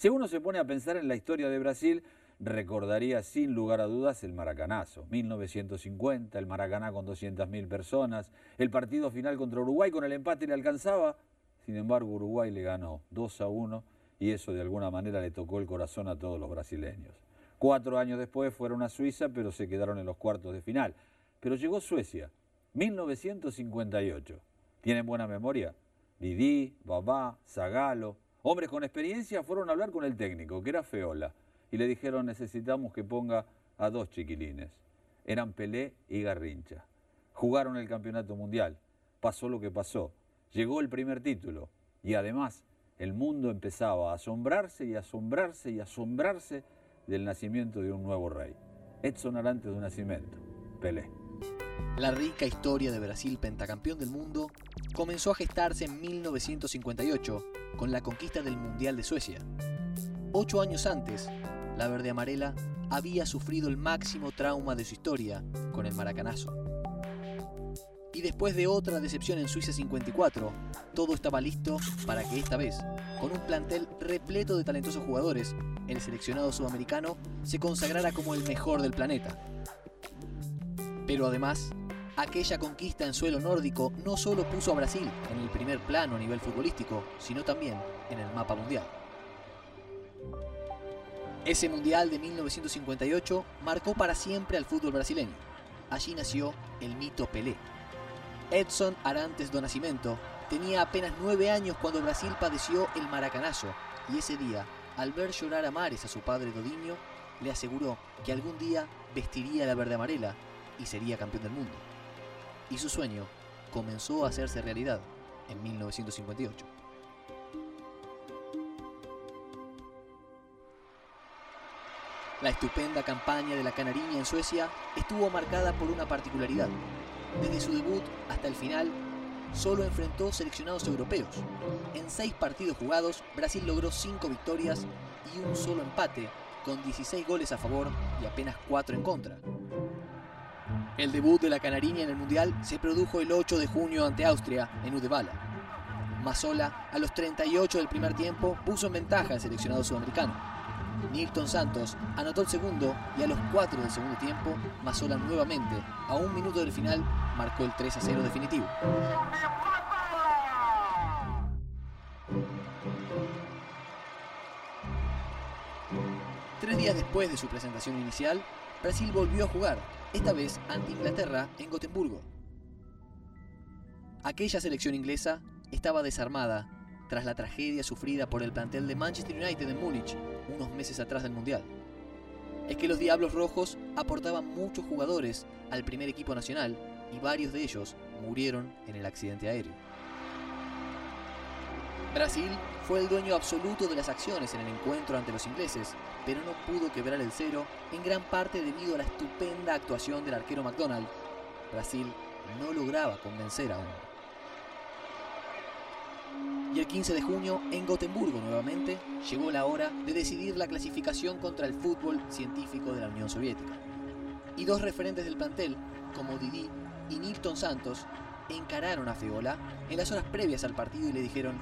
Si uno se pone a pensar en la historia de Brasil, recordaría sin lugar a dudas el Maracanazo. 1950, el Maracaná con 200.000 personas, el partido final contra Uruguay con el empate le alcanzaba, sin embargo Uruguay le ganó 2 a 1 y eso de alguna manera le tocó el corazón a todos los brasileños. Cuatro años después fueron a Suiza, pero se quedaron en los cuartos de final. Pero llegó Suecia, 1958. ¿Tienen buena memoria? Didi, Babá, Zagalo, hombres con experiencia fueron a hablar con el técnico, que era Feola y le dijeron necesitamos que ponga a dos chiquilines. Eran Pelé y Garrincha. Jugaron el campeonato mundial. Pasó lo que pasó. Llegó el primer título. Y además el mundo empezaba a asombrarse y asombrarse y asombrarse del nacimiento de un nuevo rey. Edson Arantes de Nacimiento. Pelé. La rica historia de Brasil pentacampeón del mundo comenzó a gestarse en 1958 con la conquista del Mundial de Suecia. Ocho años antes, la verde amarela había sufrido el máximo trauma de su historia con el maracanazo. Y después de otra decepción en Suiza 54, todo estaba listo para que esta vez, con un plantel repleto de talentosos jugadores, el seleccionado sudamericano se consagrara como el mejor del planeta. Pero además, aquella conquista en suelo nórdico no solo puso a Brasil en el primer plano a nivel futbolístico, sino también en el mapa mundial. Ese Mundial de 1958 marcó para siempre al fútbol brasileño. Allí nació el mito Pelé. Edson Arantes do Nascimento tenía apenas nueve años cuando Brasil padeció el maracanazo y ese día, al ver llorar a mares a su padre Dodiño, le aseguró que algún día vestiría la verde amarela y sería campeón del mundo. Y su sueño comenzó a hacerse realidad en 1958. La estupenda campaña de la Canariña en Suecia estuvo marcada por una particularidad. Desde su debut hasta el final, solo enfrentó seleccionados europeos. En seis partidos jugados, Brasil logró cinco victorias y un solo empate, con 16 goles a favor y apenas 4 en contra. El debut de la Canariña en el Mundial se produjo el 8 de junio ante Austria en Udevala. Mazola, a los 38 del primer tiempo, puso en ventaja al seleccionado sudamericano. Nilton Santos anotó el segundo y a los 4 del segundo tiempo, Mazola nuevamente, a un minuto del final, marcó el 3 a 0 definitivo. Tres días después de su presentación inicial, Brasil volvió a jugar, esta vez ante Inglaterra en Gotemburgo. Aquella selección inglesa estaba desarmada tras la tragedia sufrida por el plantel de Manchester United en Múnich unos meses atrás del Mundial. Es que los Diablos Rojos aportaban muchos jugadores al primer equipo nacional y varios de ellos murieron en el accidente aéreo. Brasil fue el dueño absoluto de las acciones en el encuentro ante los ingleses, pero no pudo quebrar el cero en gran parte debido a la estupenda actuación del arquero McDonald. Brasil no lograba convencer aún. Y el 15 de junio, en Gotemburgo nuevamente, llegó la hora de decidir la clasificación contra el fútbol científico de la Unión Soviética. Y dos referentes del plantel, como Didi y Nilton Santos, encararon a Feola en las horas previas al partido y le dijeron,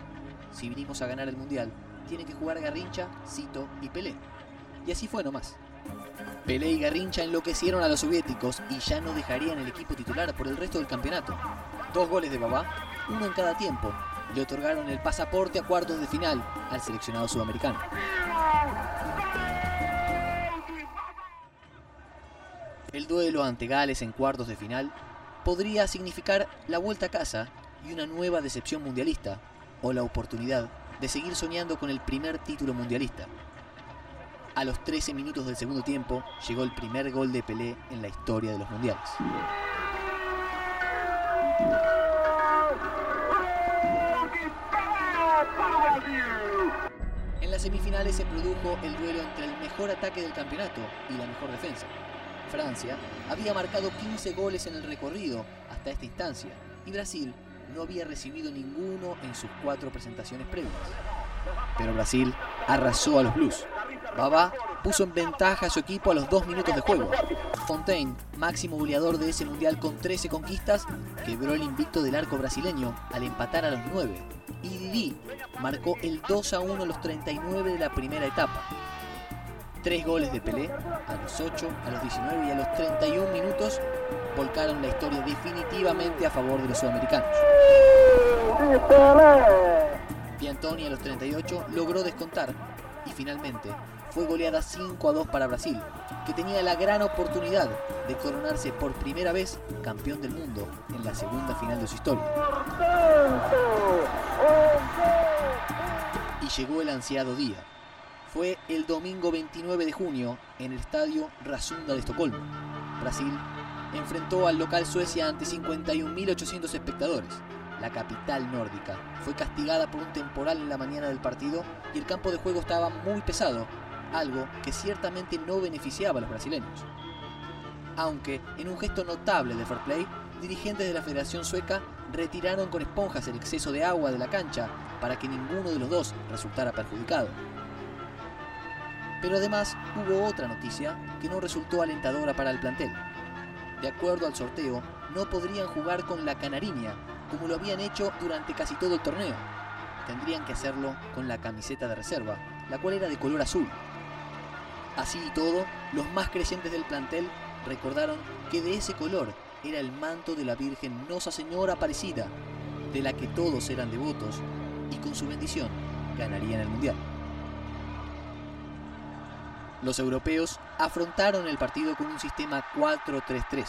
si vinimos a ganar el Mundial, tiene que jugar Garrincha, Cito y Pelé. Y así fue nomás. Pelé y Garrincha enloquecieron a los soviéticos y ya no dejarían el equipo titular por el resto del campeonato. Dos goles de Babá, uno en cada tiempo, le otorgaron el pasaporte a cuartos de final al seleccionado sudamericano. El duelo ante Gales en cuartos de final podría significar la vuelta a casa y una nueva decepción mundialista, o la oportunidad de seguir soñando con el primer título mundialista. A los 13 minutos del segundo tiempo llegó el primer gol de Pelé en la historia de los mundiales. En las semifinales se produjo el duelo entre el mejor ataque del campeonato y la mejor defensa. Francia había marcado 15 goles en el recorrido hasta esta instancia y Brasil no había recibido ninguno en sus cuatro presentaciones previas. Pero Brasil arrasó a los Blues. Baba puso en ventaja a su equipo a los dos minutos de juego. Fontaine, máximo goleador de ese mundial con 13 conquistas, quebró el invicto del arco brasileño al empatar a los 9 y Didi marcó el 2 a 1 a los 39 de la primera etapa. Tres goles de Pelé, a los 8, a los 19 y a los 31 minutos, volcaron la historia definitivamente a favor de los sudamericanos. Piantoni a los 38 logró descontar y finalmente fue goleada 5 a 2 para Brasil, que tenía la gran oportunidad de coronarse por primera vez campeón del mundo en la segunda final de su historia. Y llegó el ansiado día. Fue el domingo 29 de junio en el estadio Rasunda de Estocolmo. Brasil enfrentó al local Suecia ante 51.800 espectadores. La capital nórdica fue castigada por un temporal en la mañana del partido y el campo de juego estaba muy pesado, algo que ciertamente no beneficiaba a los brasileños. Aunque, en un gesto notable de fair play, dirigentes de la Federación Sueca retiraron con esponjas el exceso de agua de la cancha para que ninguno de los dos resultara perjudicado. Pero además hubo otra noticia que no resultó alentadora para el plantel. De acuerdo al sorteo, no podrían jugar con la Canariña, como lo habían hecho durante casi todo el torneo. Tendrían que hacerlo con la camiseta de reserva, la cual era de color azul. Así y todo, los más creyentes del plantel recordaron que de ese color era el manto de la Virgen Nosa Señora Aparecida, de la que todos eran devotos y con su bendición ganarían el Mundial. Los europeos afrontaron el partido con un sistema 4-3-3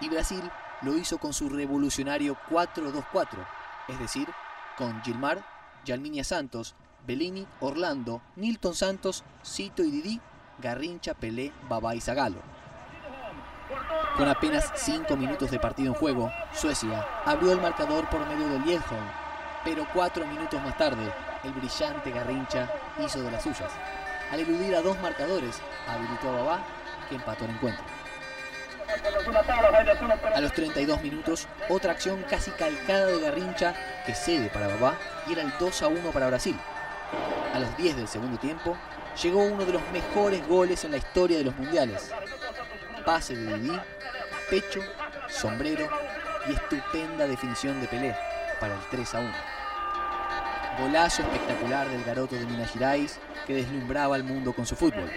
y Brasil lo hizo con su revolucionario 4-2-4, es decir, con Gilmar, Yalminia Santos, Bellini, Orlando, Nilton Santos, Cito y Didi, Garrincha, Pelé, Babá y Zagalo. Con apenas 5 minutos de partido en juego, Suecia abrió el marcador por medio de Liedholm, pero 4 minutos más tarde, el brillante Garrincha hizo de las suyas. Al eludir a dos marcadores, habilitó a Babá, que empató el encuentro. A los 32 minutos, otra acción casi calcada de Garrincha que cede para Babá y era el 2 a 1 para Brasil. A los 10 del segundo tiempo, llegó uno de los mejores goles en la historia de los mundiales. Pase de Didi, pecho, sombrero y estupenda definición de Pelé para el 3 a 1. Golazo espectacular del garoto de Minas Gerais que deslumbraba al mundo con su fútbol.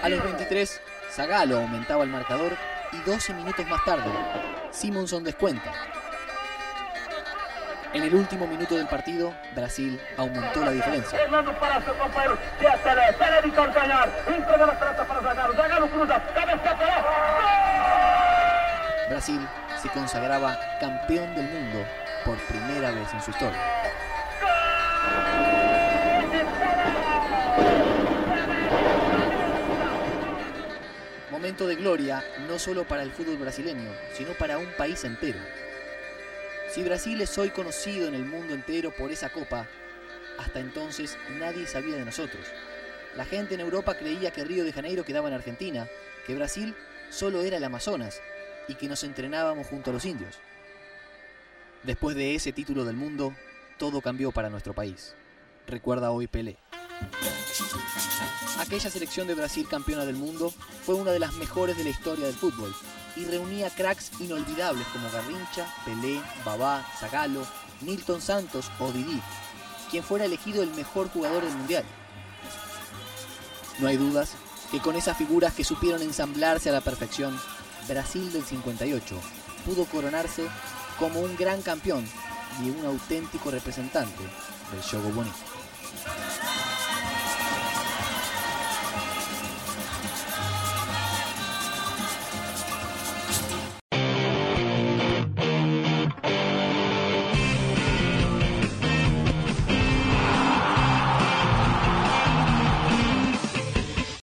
A los 23, Zagalo aumentaba el marcador y 12 minutos más tarde, Simonson descuenta. En el último minuto del partido, Brasil aumentó la diferencia. Brasil se consagraba campeón del mundo por primera vez en su historia. Momento de gloria no solo para el fútbol brasileño, sino para un país entero. Si Brasil es hoy conocido en el mundo entero por esa copa, hasta entonces nadie sabía de nosotros. La gente en Europa creía que Río de Janeiro quedaba en Argentina, que Brasil solo era el Amazonas y que nos entrenábamos junto a los indios. Después de ese título del mundo, todo cambió para nuestro país. Recuerda hoy Pelé. Aquella selección de Brasil campeona del mundo fue una de las mejores de la historia del fútbol y reunía cracks inolvidables como Garrincha, Pelé, Babá, Zagalo, Nilton Santos o Didi, quien fuera elegido el mejor jugador del mundial. No hay dudas que con esas figuras que supieron ensamblarse a la perfección, Brasil del 58 pudo coronarse como un gran campeón y un auténtico representante del juego bonito.